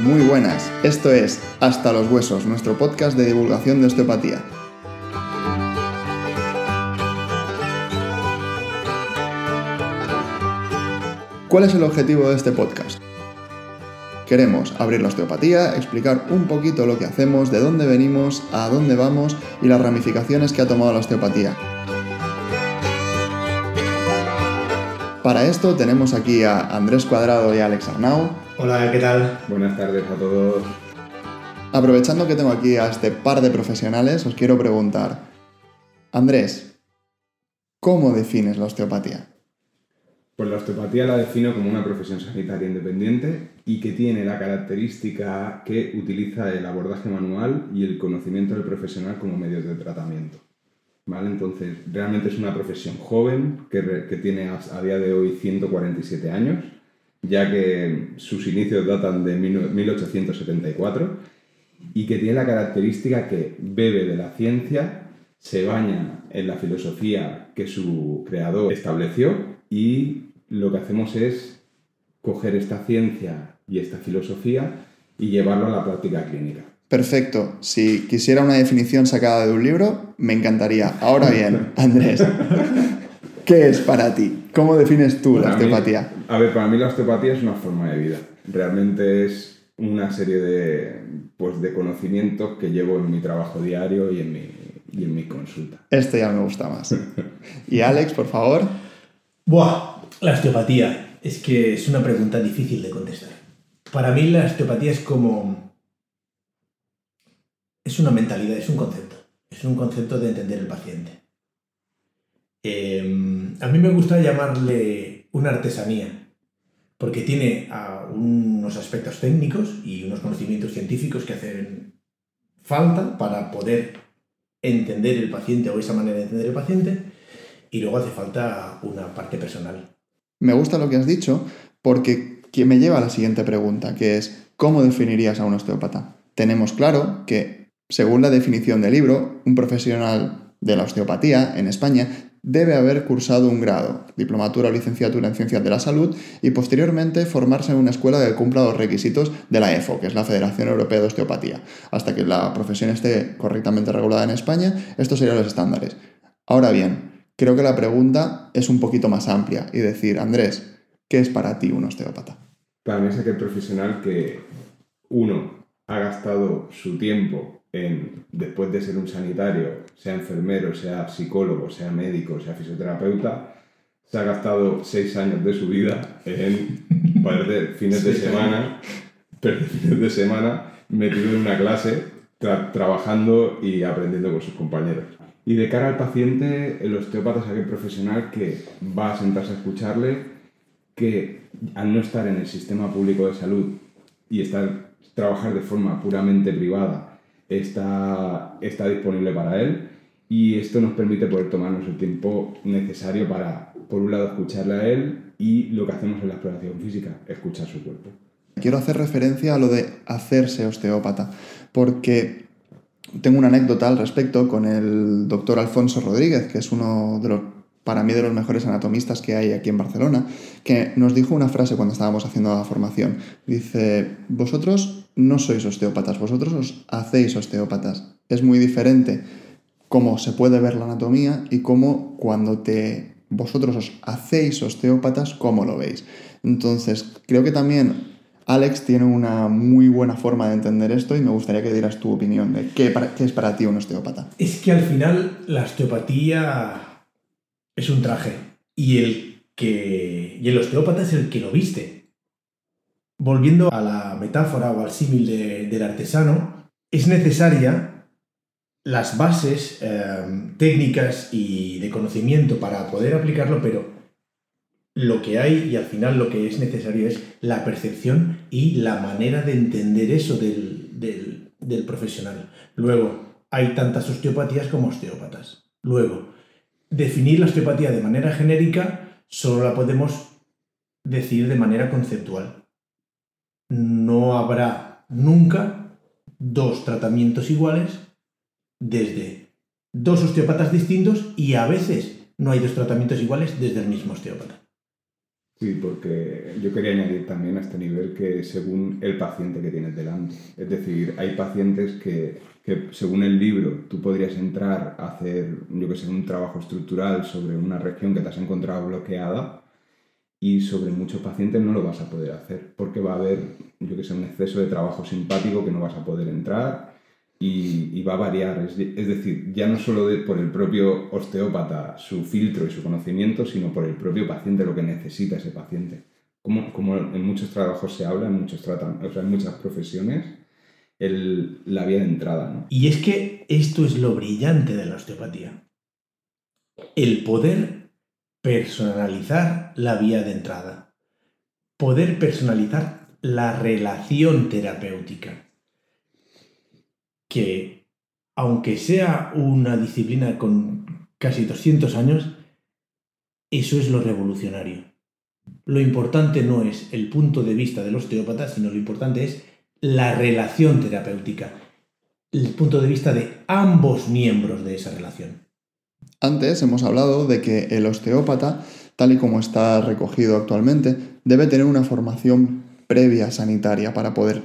Muy buenas, esto es Hasta los Huesos, nuestro podcast de divulgación de osteopatía. ¿Cuál es el objetivo de este podcast? Queremos abrir la osteopatía, explicar un poquito lo que hacemos, de dónde venimos, a dónde vamos y las ramificaciones que ha tomado la osteopatía. Para esto tenemos aquí a Andrés Cuadrado y a Alex Arnau. Hola, ¿qué tal? Buenas tardes a todos. Aprovechando que tengo aquí a este par de profesionales, os quiero preguntar, Andrés, ¿cómo defines la osteopatía? Pues la osteopatía la defino como una profesión sanitaria independiente y que tiene la característica que utiliza el abordaje manual y el conocimiento del profesional como medios de tratamiento. ¿Vale? Entonces, realmente es una profesión joven que, que tiene a, a día de hoy 147 años, ya que sus inicios datan de 1874 y que tiene la característica que bebe de la ciencia, se baña en la filosofía que su creador estableció y lo que hacemos es coger esta ciencia y esta filosofía y llevarlo a la práctica clínica. Perfecto. Si quisiera una definición sacada de un libro, me encantaría. Ahora bien, Andrés, ¿qué es para ti? ¿Cómo defines tú Para la mí- osteopatía? a ver, para mí la osteopatía es una forma de vida. Realmente es una serie de, pues, de conocimientos que llevo en mi trabajo diario y en mi, y en mi consulta. Este ya me gusta más. Y Alex, por favor. Buah, la osteopatía. Es que es una pregunta difícil de contestar. Para mí la osteopatía es como... Es una mentalidad, es un concepto. Es un concepto de entender el paciente. Eh, a mí me gusta llamarle una artesanía, porque tiene unos aspectos técnicos y unos conocimientos científicos que hacen falta para poder entender el paciente o esa manera de entender el paciente, y luego hace falta una parte personal. Me gusta lo que has dicho porque que me lleva a la siguiente pregunta, que es ¿cómo definirías a un osteópata? Tenemos claro que, según la definición del libro, un profesional de la osteopatía en España debe haber cursado un grado, diplomatura o licenciatura en ciencias de la salud y posteriormente formarse en una escuela que cumpla los requisitos de la EFO, que es la Federación Europea de Osteopatía. Hasta que la profesión esté correctamente regulada en España, estos serían los estándares. Ahora bien, creo que la pregunta es un poquito más amplia y decir, Andrés, ¿qué es para ti un osteópata? Para mí es aquel profesional que, uno, ha gastado su tiempo en, después de ser un sanitario, sea enfermero, sea psicólogo, sea médico, sea fisioterapeuta, se ha gastado seis años de su vida en perder fines de semana, perder fines de semana metido en una clase, tra- trabajando y aprendiendo con sus compañeros. Y de cara al paciente, el osteópata es aquel profesional que va a sentarse a escucharle, que al no estar en el sistema público de salud y estar, trabajar de forma puramente privada, está, está disponible para él y esto nos permite poder tomarnos el tiempo necesario para, por un lado, escucharle a él y lo que hacemos en la exploración física, escuchar su cuerpo. Quiero hacer referencia a lo de hacerse osteópata, porque tengo una anécdota al respecto con el doctor Alfonso Rodríguez, que es uno de los, para mí, de los mejores anatomistas que hay aquí en Barcelona, que nos dijo una frase cuando estábamos haciendo la formación. Dice, vosotros no sois osteópatas, vosotros os hacéis osteópatas. Es muy diferente cómo se puede ver la anatomía y cómo cuando te vosotros os hacéis osteópatas, cómo lo veis. Entonces, creo que también Alex tiene una muy buena forma de entender esto y me gustaría que dieras tu opinión de qué, para- qué es para ti un osteópata. Es que al final la osteopatía es un traje y el que y el osteópata es el que lo viste. Volviendo a la metáfora o al símil de- del artesano, es necesaria las bases eh, técnicas y de conocimiento para poder aplicarlo, pero lo que hay y al final lo que es necesario es la percepción y la manera de entender eso del- del profesional. Luego, hay tantas osteopatías como osteópatas. Luego, definir la osteopatía de manera genérica solo la podemos decir de manera conceptual. No habrá nunca dos tratamientos iguales desde dos osteópatas distintos y a veces no hay dos tratamientos iguales desde el mismo osteópata. Sí, porque yo quería añadir también a este nivel que según el paciente que tienes delante. Es decir, hay pacientes que, que según el libro tú podrías entrar a hacer, yo que sé, un trabajo estructural sobre una región que te has encontrado bloqueada y sobre muchos pacientes no lo vas a poder hacer porque va a haber, yo que sé, un exceso de trabajo simpático que no vas a poder entrar y, va a variar. Es, decir, ya no solo por el propio osteópata, su filtro y su conocimiento, sino por el propio paciente, lo que necesita ese paciente. Como, como en muchos trabajos se habla, en, muchos o sea, en muchas profesiones, el, la vía de entrada. ¿no? Y es que esto es lo brillante de la osteopatía. El poder personalizar la vía de entrada. Poder personalizar la relación terapéutica que, aunque sea una disciplina con casi 200 años, eso es lo revolucionario. Lo importante no es el punto de vista del osteópata, sino lo importante es la relación terapéutica, el punto de vista de ambos miembros de esa relación. Antes hemos hablado de que el osteópata, tal y como está recogido actualmente, debe tener una formación previa sanitaria para poder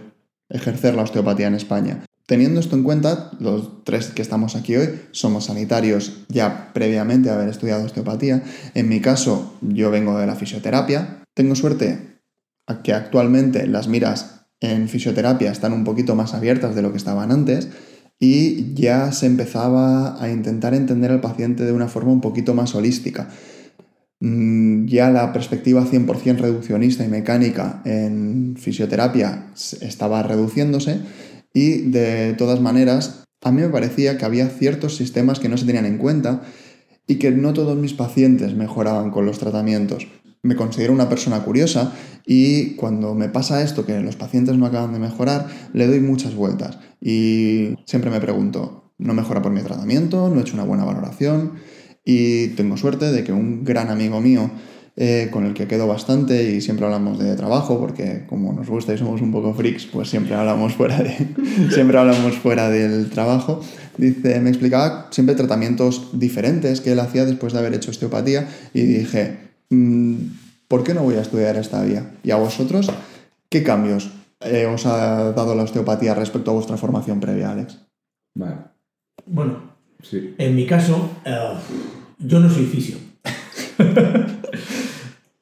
ejercer la osteopatía en España. Teniendo esto en cuenta, los tres que estamos aquí hoy somos sanitarios ya previamente a haber estudiado osteopatía. En mi caso, yo vengo de la fisioterapia. Tengo suerte a que actualmente las miras en fisioterapia están un poquito más abiertas de lo que estaban antes y ya se empezaba a intentar entender al paciente de una forma un poquito más holística. Mm, ya la perspectiva 100% reduccionista y mecánica en fisioterapia estaba reduciéndose y de todas maneras, a mí me parecía que había ciertos sistemas que no se tenían en cuenta y que no todos mis pacientes mejoraban con los tratamientos. Me considero una persona curiosa y cuando me pasa esto, que los pacientes no acaban de mejorar, le doy muchas vueltas y siempre me pregunto, ¿no mejora por mi tratamiento? ¿No he hecho una buena valoración? Y tengo suerte de que un gran amigo mío eh, con el que quedo bastante y siempre hablamos de trabajo, porque como nos gusta y somos un poco freaks, pues siempre hablamos fuera, de, siempre hablamos fuera del trabajo. Dice, me explicaba siempre tratamientos diferentes que él hacía después de haber hecho osteopatía y dije, ¿por qué no voy a estudiar esta vía? ¿Y a vosotros qué cambios eh, os ha dado la osteopatía respecto a vuestra formación previa, Alex? Vale. Bueno, sí. en mi caso, eh, yo no soy fisio.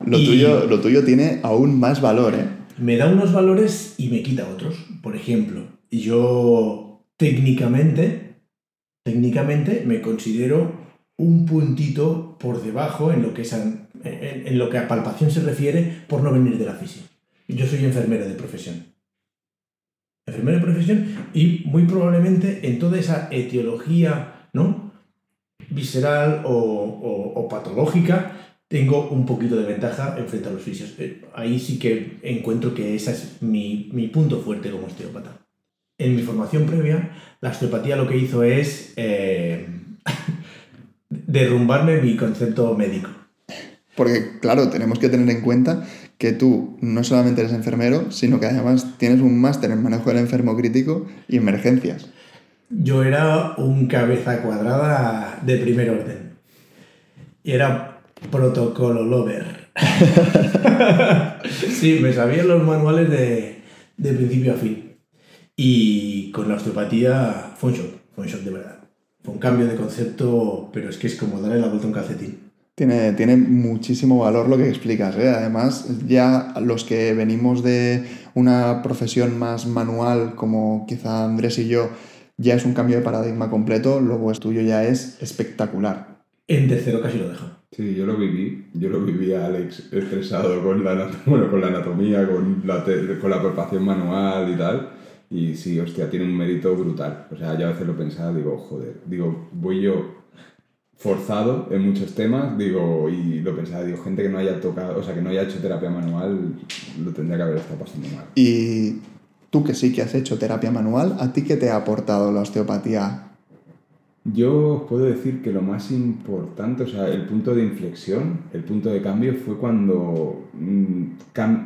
Lo, tuyo, lo tuyo tiene aún más valor, ¿eh? Me da unos valores y me quita otros. Por ejemplo, yo técnicamente, técnicamente me considero un puntito por debajo en lo que, es en, lo que a palpación se refiere por no venir de la física. Yo soy enfermero de profesión. Enfermero de profesión y muy probablemente en toda esa etiología ¿no? visceral o, o patológica tengo un poquito de ventaja en frente a los fisios. Eh, ahí sí que encuentro que ese es mi, punto fuerte como osteópata. En mi formación previa, la osteopatía lo que hizo es eh, derrumbarme mi concepto médico. Porque, claro, tenemos que tener en cuenta que tú no solamente eres enfermero, sino que además tienes un máster en manejo del enfermo crítico y emergencias. Yo era un cabeza cuadrada de primer orden. Y era Protocolo Lover. sí, me sabían los manuales de, principio a fin. Y con la osteopatía fue un shock, fue un shock de verdad. Fue un cambio de concepto, pero es que es como darle la vuelta a un calcetín. Tiene, tiene muchísimo valor lo que explicas. ¿eh? Además, ya los que venimos de una profesión más manual, como quizá Andrés y yo, ya es un cambio de paradigma completo, luego el tuyo ya es espectacular. En tercero casi lo deja. Sí, yo lo viví. Yo lo viví Alex estresado con la, bueno, con la anatomía, con la, con la palpación manual y tal. Y sí, hostia, tiene un mérito brutal. O sea, ya a veces lo pensaba, digo, joder, digo, voy yo forzado en muchos temas, digo, y lo pensaba, digo, gente que no haya tocado, o sea, que no haya hecho terapia manual, lo tendría que haber estado pasando mal. Y tú que sí que has hecho terapia manual, ¿a ti qué te ha aportado la osteopatía yo os puedo decir que lo más importante, o sea, el punto de inflexión, el punto de cambio fue cuando mm,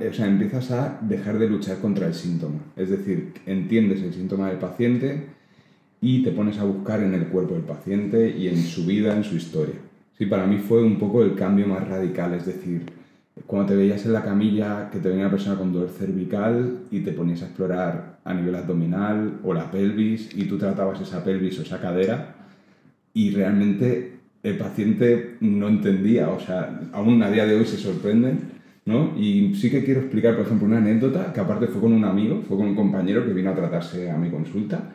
o sea, empiezas a dejar de luchar contra el síntoma. Es decir, entiendes el síntoma del paciente y te pones a buscar en el cuerpo del paciente y en su vida, en su historia. Sí, para mí fue un poco el cambio más radical, es decir, cuando te veías en la camilla que te venía una persona con dolor cervical y te ponías a explorar a nivel abdominal o la pelvis y tú tratabas esa pelvis o esa cadera y realmente el paciente no entendía, o sea, aún a día de hoy se sorprenden, ¿no? Y sí que quiero explicar, por ejemplo, una anécdota que aparte fue con un amigo, fue con un compañero que vino a tratarse a mi consulta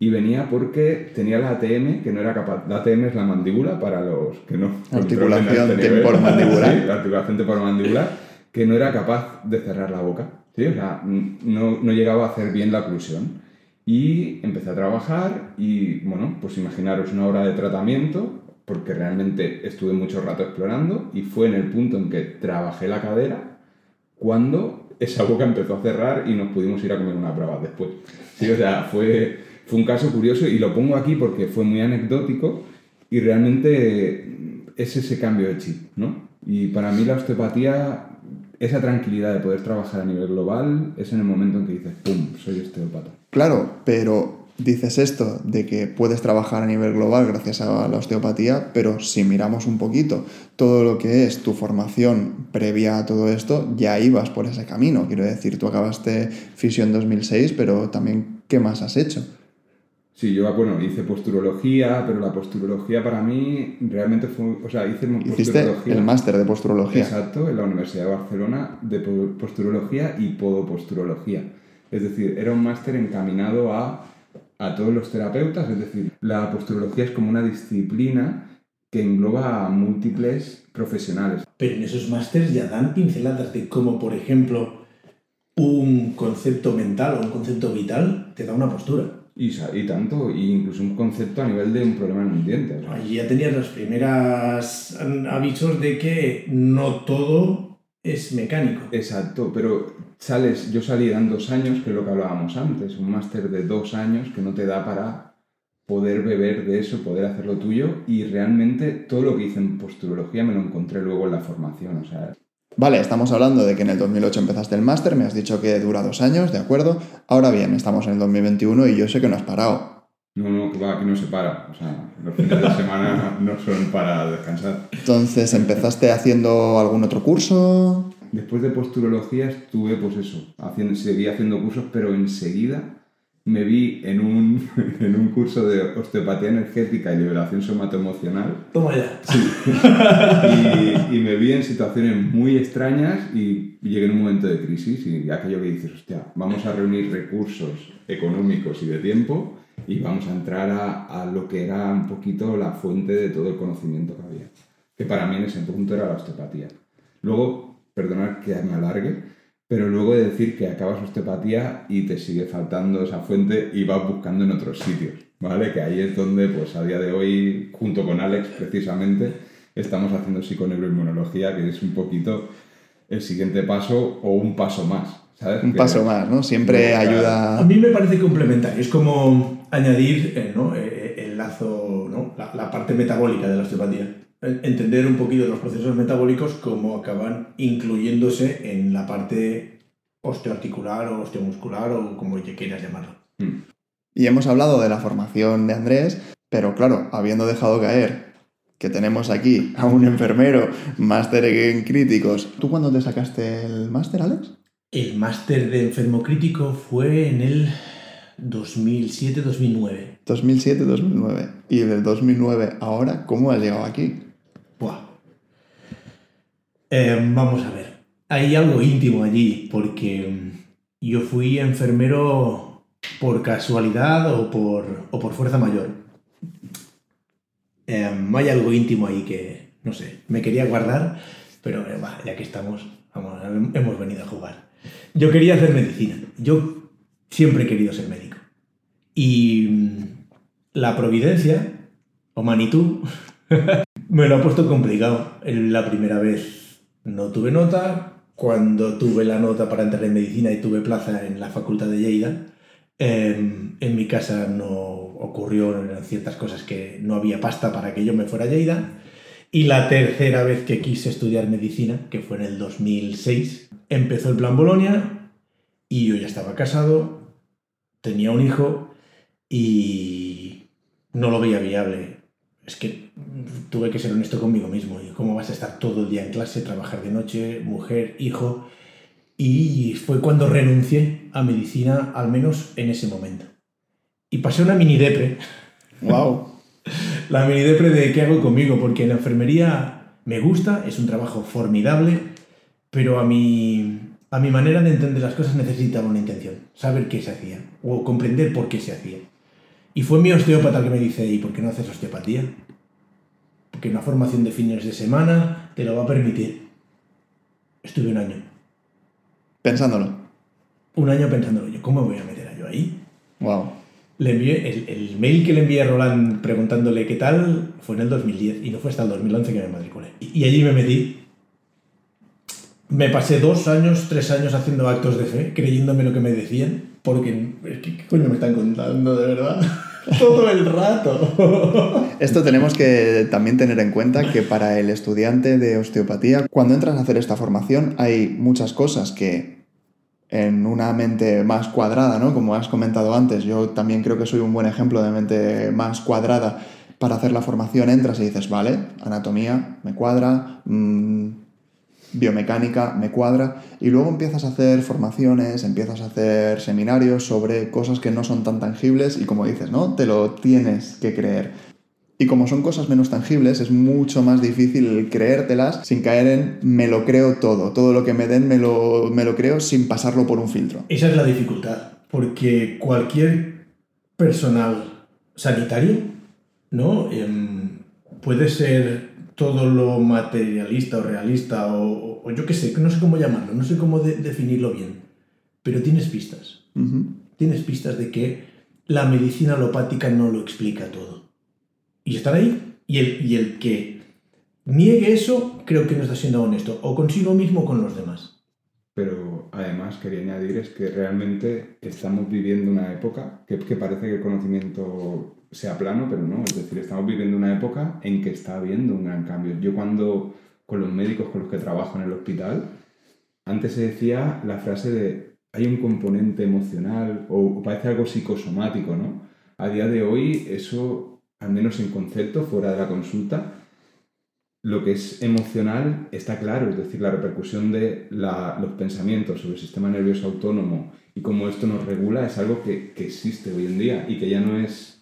y venía porque tenía la ATM que no era capaz. La ATM es la mandíbula para los que no. Articulación temporomandibular. sí, la articulación temporomandibular, que no era capaz de cerrar la boca. ¿sí? O sea, no, no llegaba a hacer bien la oclusión. Y empecé a trabajar y, bueno, pues imaginaros una hora de tratamiento, porque realmente estuve mucho rato explorando y fue en el punto en que trabajé la cadera cuando esa boca empezó a cerrar y nos pudimos ir a comer una prueba después. O sea, fue, fue un caso curioso y lo pongo aquí porque fue muy anecdótico y realmente es ese cambio de chip, ¿no? Y para mí la osteopatía, esa tranquilidad de poder trabajar a nivel global, es en el momento en que dices, ¡pum!, soy osteopata. Claro, pero dices esto de que puedes trabajar a nivel global gracias a la osteopatía, pero si miramos un poquito todo lo que es tu formación previa a todo esto, ya ibas por ese camino. Quiero decir, tú acabaste fisio en 2006, pero también, ¿qué más has hecho? Sí, yo, bueno, hice posturología, pero la posturología para mí realmente fue, o sea, hice Hiciste el máster de posturología. Exacto, en la Universidad de Barcelona de posturología y podoposturología. Es decir, era un máster encaminado a a todos los terapeutas, es decir, la posturología es como una disciplina que engloba a múltiples profesionales. Pero en esos másteres ya dan pinceladas de cómo, por ejemplo, un concepto mental o un concepto vital te da una postura. Y, y tanto, y incluso un concepto a nivel de un problema en un diente. Allí ya tenías los primeros avisos de que no todo es mecánico. Exacto, pero sales, yo salí en dos años, que es lo que hablábamos antes, un máster de dos años que no te da para poder beber de eso, poder hacer lo tuyo y realmente todo lo que hice en posturología me lo encontré luego en la formación, o sea... Vale, estamos hablando de que en el 2008 empezaste el máster, me has dicho que dura dos años, ¿de acuerdo? Ahora bien, estamos en el 2021 y yo sé que no has parado. No, no, que va, aquí no se para. O sea, los fines de semana no son para descansar. Entonces, ¿empezaste haciendo algún otro curso? Después de posturología estuve, pues eso, haciendo, seguí haciendo cursos, pero enseguida me vi en un, en un curso de osteopatía energética y liberación somatoemocional. Toma ya. Sí. y, y, me vi en situaciones muy extrañas y llegué en un momento de crisis y aquello que dices, hostia, vamos a reunir recursos económicos y de tiempo y vamos a entrar a, a lo que era un poquito la fuente de todo el conocimiento que había. Que para mí en ese punto era la osteopatía. Luego perdonad que me alargue, pero luego de decir que acabas osteopatía y te sigue faltando esa fuente y vas buscando en otros sitios, ¿vale? Que ahí es donde, pues a día de hoy, junto con Alex precisamente, estamos haciendo psiconeuroinmunología, que es un poquito el siguiente paso o un paso más. ¿sabes? Un paso más, ¿no? Siempre ayuda... A mí me parece complementario, es como añadir eh, ¿no? Eh, el lazo, ¿no? la, la parte metabólica de la osteopatía entender un poquito los procesos metabólicos, cómo acaban incluyéndose en la parte osteoarticular o osteomuscular o como quieras llamarlo. Hmm. Y hemos hablado de la formación de Andrés, pero claro, habiendo dejado caer que tenemos aquí a un enfermero, máster en críticos, ¿tú cuándo te sacaste el máster, Alex? El máster de enfermo crítico fue en el 2007-2009. 2007-2009. Y del 2009 ahora, ¿cómo has llegado aquí? Eh, vamos a ver. Hay algo íntimo allí, porque mm, yo fui enfermero por casualidad o por, o por fuerza mayor. Em, hay algo íntimo ahí que, no sé, me quería guardar, pero eh, ya que estamos, vamos, hemos venido a jugar. Yo quería hacer medicina. Yo siempre he querido ser médico. Y mm, la providencia, o Manitú, me lo ha puesto complicado. La primera vez no tuve nota. Cuando tuve la nota para entrar en medicina y tuve plaza en la facultad de Lleida, em, en mi casa no ocurrió ciertas cosas que no había pasta para que yo me fuera a Lleida. Y la tercera vez que quise estudiar medicina, que fue en el 2006, empezó el plan Bolonia y yo ya estaba casado, tenía un hijo y no lo veía viable. Es que tuve que ser honesto conmigo mismo. ¿Y ¿Cómo vas a estar todo el día en clase, trabajar de noche, mujer, hijo? Y fue cuando renuncié a medicina, al menos en ese momento. Y pasé una mini depre. ¡Wow! La mini depre de qué hago conmigo, porque la enfermería me gusta, es un trabajo formidable, pero a mi, a mi manera de entender las cosas necesitaba una intención, saber qué se hacía, o comprender por qué se hacía. Y fue mi osteópata el que me dice, ¿y por qué no haces osteopatía? Porque una formación de fines de semana te lo va a permitir. Estuve un año. Pensándolo. Un año pensándolo yo, ¿cómo me voy a meter a yo ahí? ¡Wow! Le envié, el, el mail que le envié a Roland preguntándole qué tal fue en el 2010 y no fue hasta el 2011 que me matriculé. Y, y allí me metí. Me pasé dos años, tres años haciendo actos de fe, creyéndome lo que me decían, porque es que, ¿qué coño me están contando de verdad? Todo el rato. Esto tenemos que también tener en cuenta que para el estudiante de osteopatía, cuando entras a hacer esta formación, hay muchas cosas que en una mente más cuadrada, ¿no? Como has comentado antes, yo también creo que soy un buen ejemplo de mente más cuadrada. Para hacer la formación entras y dices, vale, anatomía, me cuadra, mmm, biomecánica, me cuadra, y luego empiezas a hacer formaciones, empiezas a hacer seminarios sobre cosas que no son tan tangibles y como dices, ¿no? Te lo tienes que creer. Y como son cosas menos tangibles, es mucho más difícil creértelas sin caer en me lo creo todo. Todo lo que me den me lo, me lo creo sin pasarlo por un filtro. Esa es la dificultad, porque cualquier personal sanitario, ¿no? Em, puede ser todo lo materialista o realista o, o yo qué sé, no sé cómo llamarlo, no sé cómo de- definirlo bien, pero tienes pistas. Tienes pistas de que la medicina alopática no lo explica todo. Y están ahí. Y el, y el que niegue eso, creo que no está siendo honesto, o consigo mismo o con los demás. Pero además quería añadir es que realmente estamos viviendo una época que, que parece que el conocimiento sea plano, pero no. Es decir, estamos viviendo una época en que está habiendo un gran cambio. Yo cuando con los médicos con los que trabajo en el hospital, antes se decía la frase de hay un componente emocional o parece algo psicosomático, ¿no? A día de hoy eso, al menos en concepto, fuera de la consulta, lo que es emocional está claro, es decir, la repercusión de la- los pensamientos sobre el sistema nervioso autónomo y cómo esto nos regula es algo que, que existe hoy en día y que ya no es...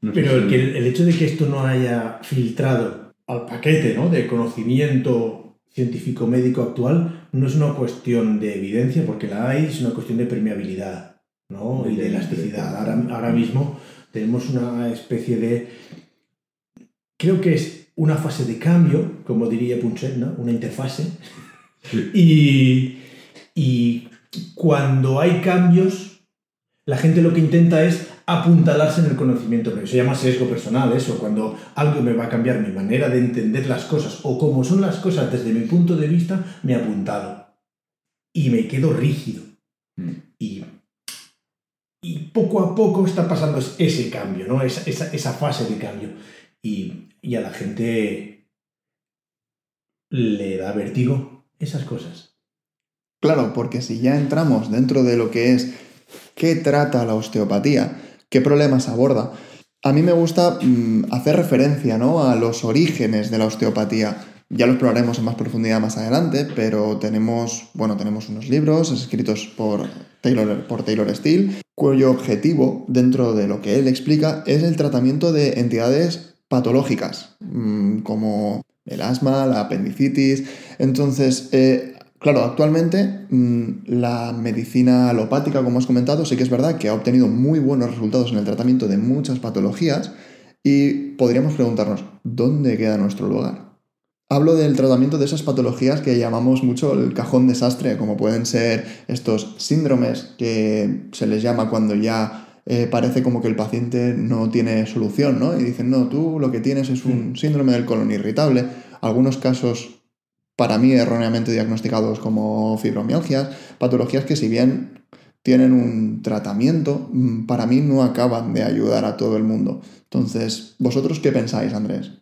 no Pero el, que, el hecho de que esto no haya filtrado al paquete ¿no? de conocimiento científico-médico actual no es una cuestión de evidencia, porque la hay, es una cuestión de permeabilidad ¿no? y de elasticidad. Ahora, ahora mismo tenemos una especie de... Creo que es una fase de cambio, como diría Punset, ¿no? una interfase. Sí. Y, y cuando hay cambios, la gente lo que intenta es apuntalarse en el conocimiento, pero se llama sesgo personal eso, cuando algo me va a cambiar mi manera de entender las cosas o cómo son las cosas desde mi punto de vista, me he apuntado. Y me quedo rígido. Mm. Y, y poco a poco está pasando es- ese cambio, ¿no? esa, esa, esa fase de cambio. Y, y a la gente le da vértigo esas cosas. Claro, porque si ya entramos dentro de lo que es qué trata la osteopatía, qué problemas aborda, a mí me gusta mm, hacer referencia ¿no? a los orígenes de la osteopatía. Ya lo exploraremos en más profundidad más adelante, pero tenemos, bueno, tenemos unos libros escritos por Taylor, por Taylor Steele, cuyo objetivo, dentro de lo que él explica, es el tratamiento de entidades patológicas, mm, como el asma, la apendicitis. Entonces, eh, Claro, actualmente mm, la medicina alopática, como has comentado, sí que es verdad que ha obtenido muy buenos resultados en el tratamiento de muchas patologías y podríamos preguntarnos, ¿dónde queda nuestro lugar? Hablo del tratamiento de esas patologías que llamamos mucho el cajón desastre, como pueden ser estos síndromes que se les llama cuando ya eh, parece como que el paciente no tiene solución, ¿no? Y dicen, no, tú lo que tienes es un síndrome del colon irritable. Algunos casos para mí erróneamente diagnosticados como fibromialgias, patologías que si bien tienen un tratamiento, mm, para mí no acaban de ayudar a todo el mundo. Entonces, ¿vosotros qué pensáis, Andrés?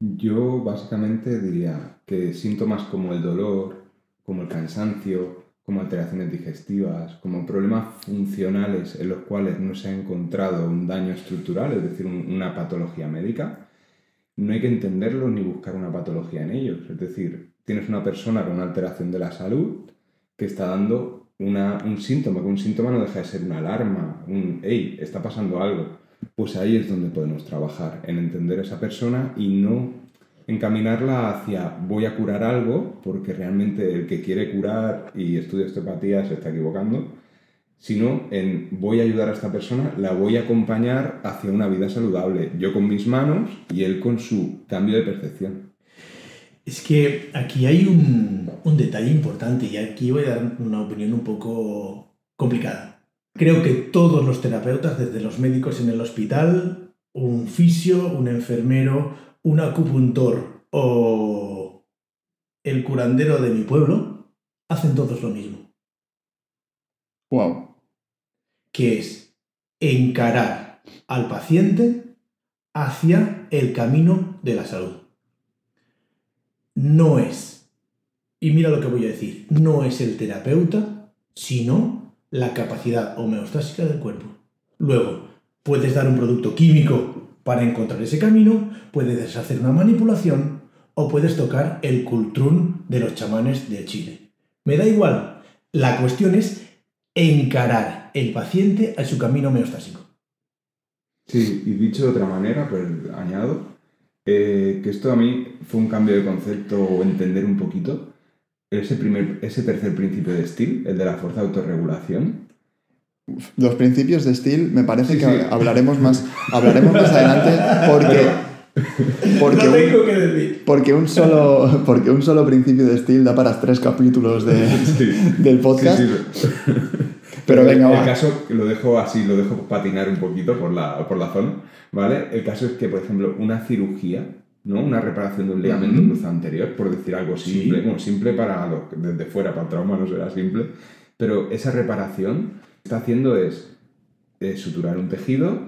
Yo básicamente diría que síntomas como el dolor, como el cansancio, como alteraciones digestivas, como problemas funcionales en los cuales no se ha encontrado un daño estructural, es decir, una patología médica, no hay que entenderlos ni buscar una patología en ellos. Es decir, tienes una persona con una alteración de la salud que está dando un síntoma, que un síntoma no deja de ser una alarma, un, hey, está pasando algo. Pues ahí es donde podemos trabajar, en entender a esa persona y no encaminarla hacia voy a curar algo, porque realmente el que quiere curar y estudia osteopatía se está equivocando, sino en voy a ayudar a esta persona, la voy a acompañar hacia una vida saludable, yo con mis manos y él con su cambio de percepción. Es que aquí hay un, un detalle importante y aquí voy a dar una opinión un poco complicada. Creo que todos los terapeutas, desde los médicos en el hospital, un fisio, un enfermero, un acupuntor o el curandero de mi pueblo, hacen todos lo mismo. Wow. Que es encarar al paciente hacia el camino de la salud. No es, y mira lo que voy a decir, no es el terapeuta, sino la capacidad homeostásica del cuerpo. Luego, puedes dar un producto químico para encontrar ese camino, puedes hacer una manipulación o puedes tocar el cultrún de los chamanes de Chile. Me da igual. La cuestión es encarar el paciente a su camino homeostásico. Sí, y dicho de otra manera, pues añado eh, que esto a mí fue un cambio de concepto o entender un poquito. Ese, primer, ese tercer principio de Steele, el de la fuerza de autorregulación, los principios de Steel me parece que hablaremos más hablaremos más adelante porque porque, un, porque un solo porque un solo principio de Steel da para tres capítulos de, del podcast pero, venga el caso lo dejo así lo dejo patinar un poquito por la por la zona vale el caso es que por ejemplo una cirugía ¿no? Una reparación de un ligamento cruzado anterior, por decir algo simple. Bueno, simple para lo, desde fuera, para el trauma no será simple, pero esa reparación está haciendo es suturar un tejido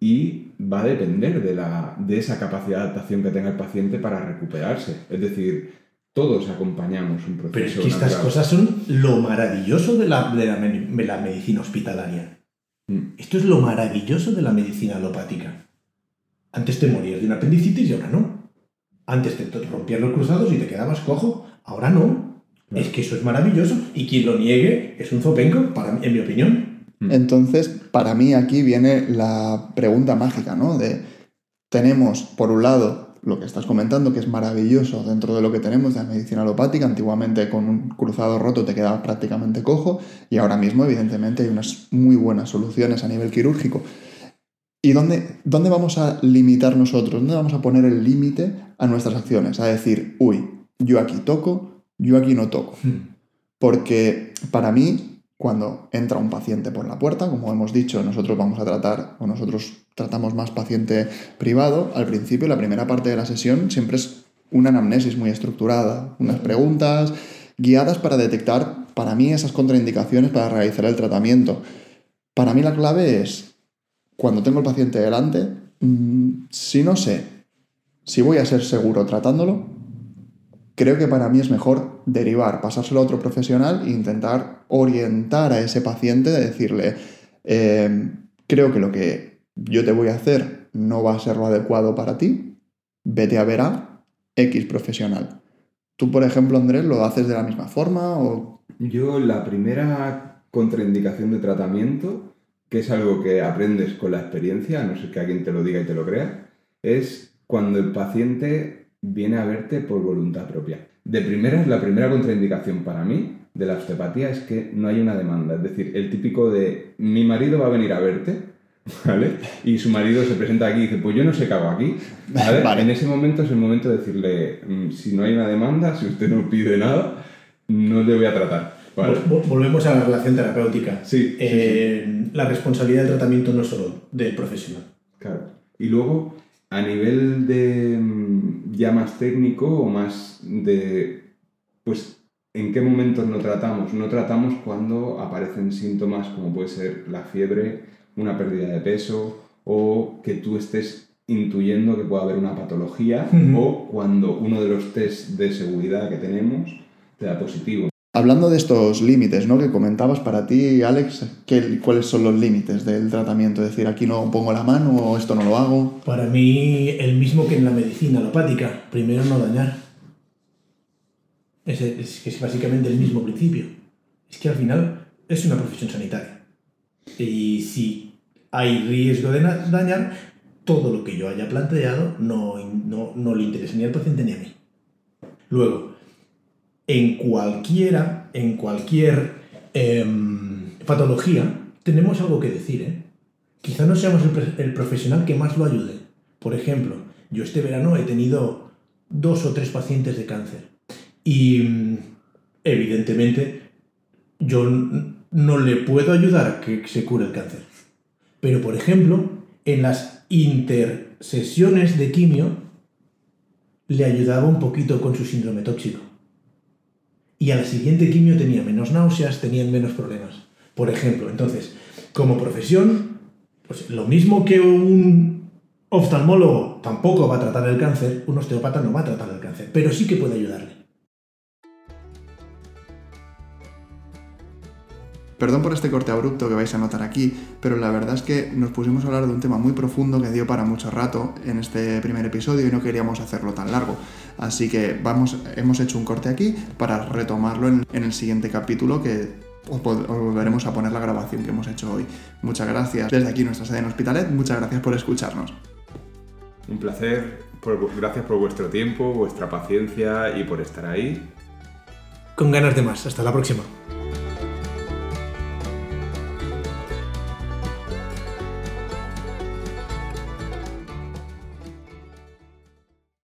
y va a depender de, la, de esa capacidad de adaptación que tenga el paciente para recuperarse. Es decir, todos acompañamos un proceso. Pero es que estas cosas son lo maravilloso de la, de la, medicina hospitalaria. Mm. Esto es lo maravilloso de la medicina alopática. Antes te morías de una apendicitis y ahora no. Antes te rompías los cruzados y te quedabas cojo, ahora no. Es que eso es maravilloso y quien lo niegue es un zopenco, para en mi opinión. Mm. Entonces, para mí aquí viene la pregunta mágica, ¿no? De, tenemos, por un lado, lo que estás comentando, que es maravilloso dentro de lo que tenemos de la medicina alopática. Antiguamente con un cruzado roto te quedabas prácticamente cojo y ahora mismo, evidentemente, hay unas muy buenas soluciones a nivel quirúrgico. ¿Y dónde, dónde vamos a limitar nosotros? ¿Dónde vamos a poner el límite a nuestras acciones? A decir, uy, yo aquí toco, yo aquí no toco. Hmm. Porque para mí, cuando entra un paciente por la puerta, como hemos dicho, nosotros vamos a tratar, o nosotros tratamos más paciente privado, al principio, la primera parte de la sesión siempre es una anamnesis muy estructurada, unas preguntas guiadas para detectar, para mí, esas contraindicaciones para realizar el tratamiento. Para mí la clave es, cuando tengo el paciente delante, mm, si no sé si voy a ser seguro tratándolo, creo que para mí es mejor derivar, pasárselo a otro profesional e intentar orientar a ese paciente, de decirle, em, creo que lo que yo te voy a hacer no va a ser lo adecuado para ti, vete a ver a X profesional. ¿Tú, por ejemplo, Andrés, lo haces de la misma forma? O... Yo la primera contraindicación de tratamiento, que es algo que aprendes con la experiencia, no sé que alguien te lo diga y te lo crea, es cuando el paciente viene a verte por voluntad propia. De primera, la primera contraindicación para mí de la osteopatía es que no hay una demanda. Es decir, el típico de mi marido va a venir a verte, ¿vale? Y su marido se presenta aquí y dice, pues yo no sé qué hago aquí. ¿vale? En ese momento es el momento de decirle, mm, si no hay una demanda, si usted no pide nada, no le voy a tratar. Volvemos a la relación terapéutica. Sí, eh, La responsabilidad del tratamiento no es solo del profesional. Claro. Y luego, a nivel de mm, ya más técnico o más de, pues, ¿en qué momentos no tratamos? No tratamos cuando aparecen síntomas como puede ser la fiebre, una pérdida de peso o que tú estés intuyendo que puede haber una patología o cuando uno de los test de seguridad que tenemos te da positivo. Hablando de estos límites, ¿no? Que comentabas para ti, Alex, ¿qué, ¿cuáles son los límites del tratamiento? Es decir, aquí no pongo la mano o esto no lo hago. Para mí, el mismo que en la medicina alopática. Primero, no dañar. Es, es, es básicamente el mismo principio. Es que al final es una profesión sanitaria. Y si hay riesgo de dañar, todo lo que yo haya planteado no, no, no le interesa ni al paciente ni a mí. Luego, en cualquiera, en cualquier em, patología, tenemos algo que decir. ¿eh? Quizá no seamos el, el, profesional que más lo ayude. Por ejemplo, yo este verano he tenido dos o tres pacientes de cáncer. Y evidentemente yo no le puedo ayudar a que se cure el cáncer. Pero, por ejemplo, en las intersesiones de quimio, le ayudaba un poquito con su síndrome tóxico. Y a la siguiente quimio tenía menos náuseas, tenían menos problemas. Por ejemplo, entonces, como profesión, pues lo mismo que un oftalmólogo tampoco va a tratar el cáncer, un osteópata no va a tratar el cáncer, pero sí que puede ayudarle. Perdón por este corte abrupto que vais a notar aquí, pero la verdad es que nos pusimos a hablar de un tema muy profundo que dio para mucho rato en este primer episodio y no queríamos hacerlo tan largo. Así que vamos, hemos hecho un corte aquí para retomarlo en, en el siguiente capítulo que os, volveremos a poner la grabación que hemos hecho hoy. Muchas gracias. Desde aquí nuestra sede en Hospitalet, muchas gracias por escucharnos. Un placer, por, gracias por vuestro tiempo, vuestra paciencia y por estar ahí. Con ganas de más. Hasta la próxima.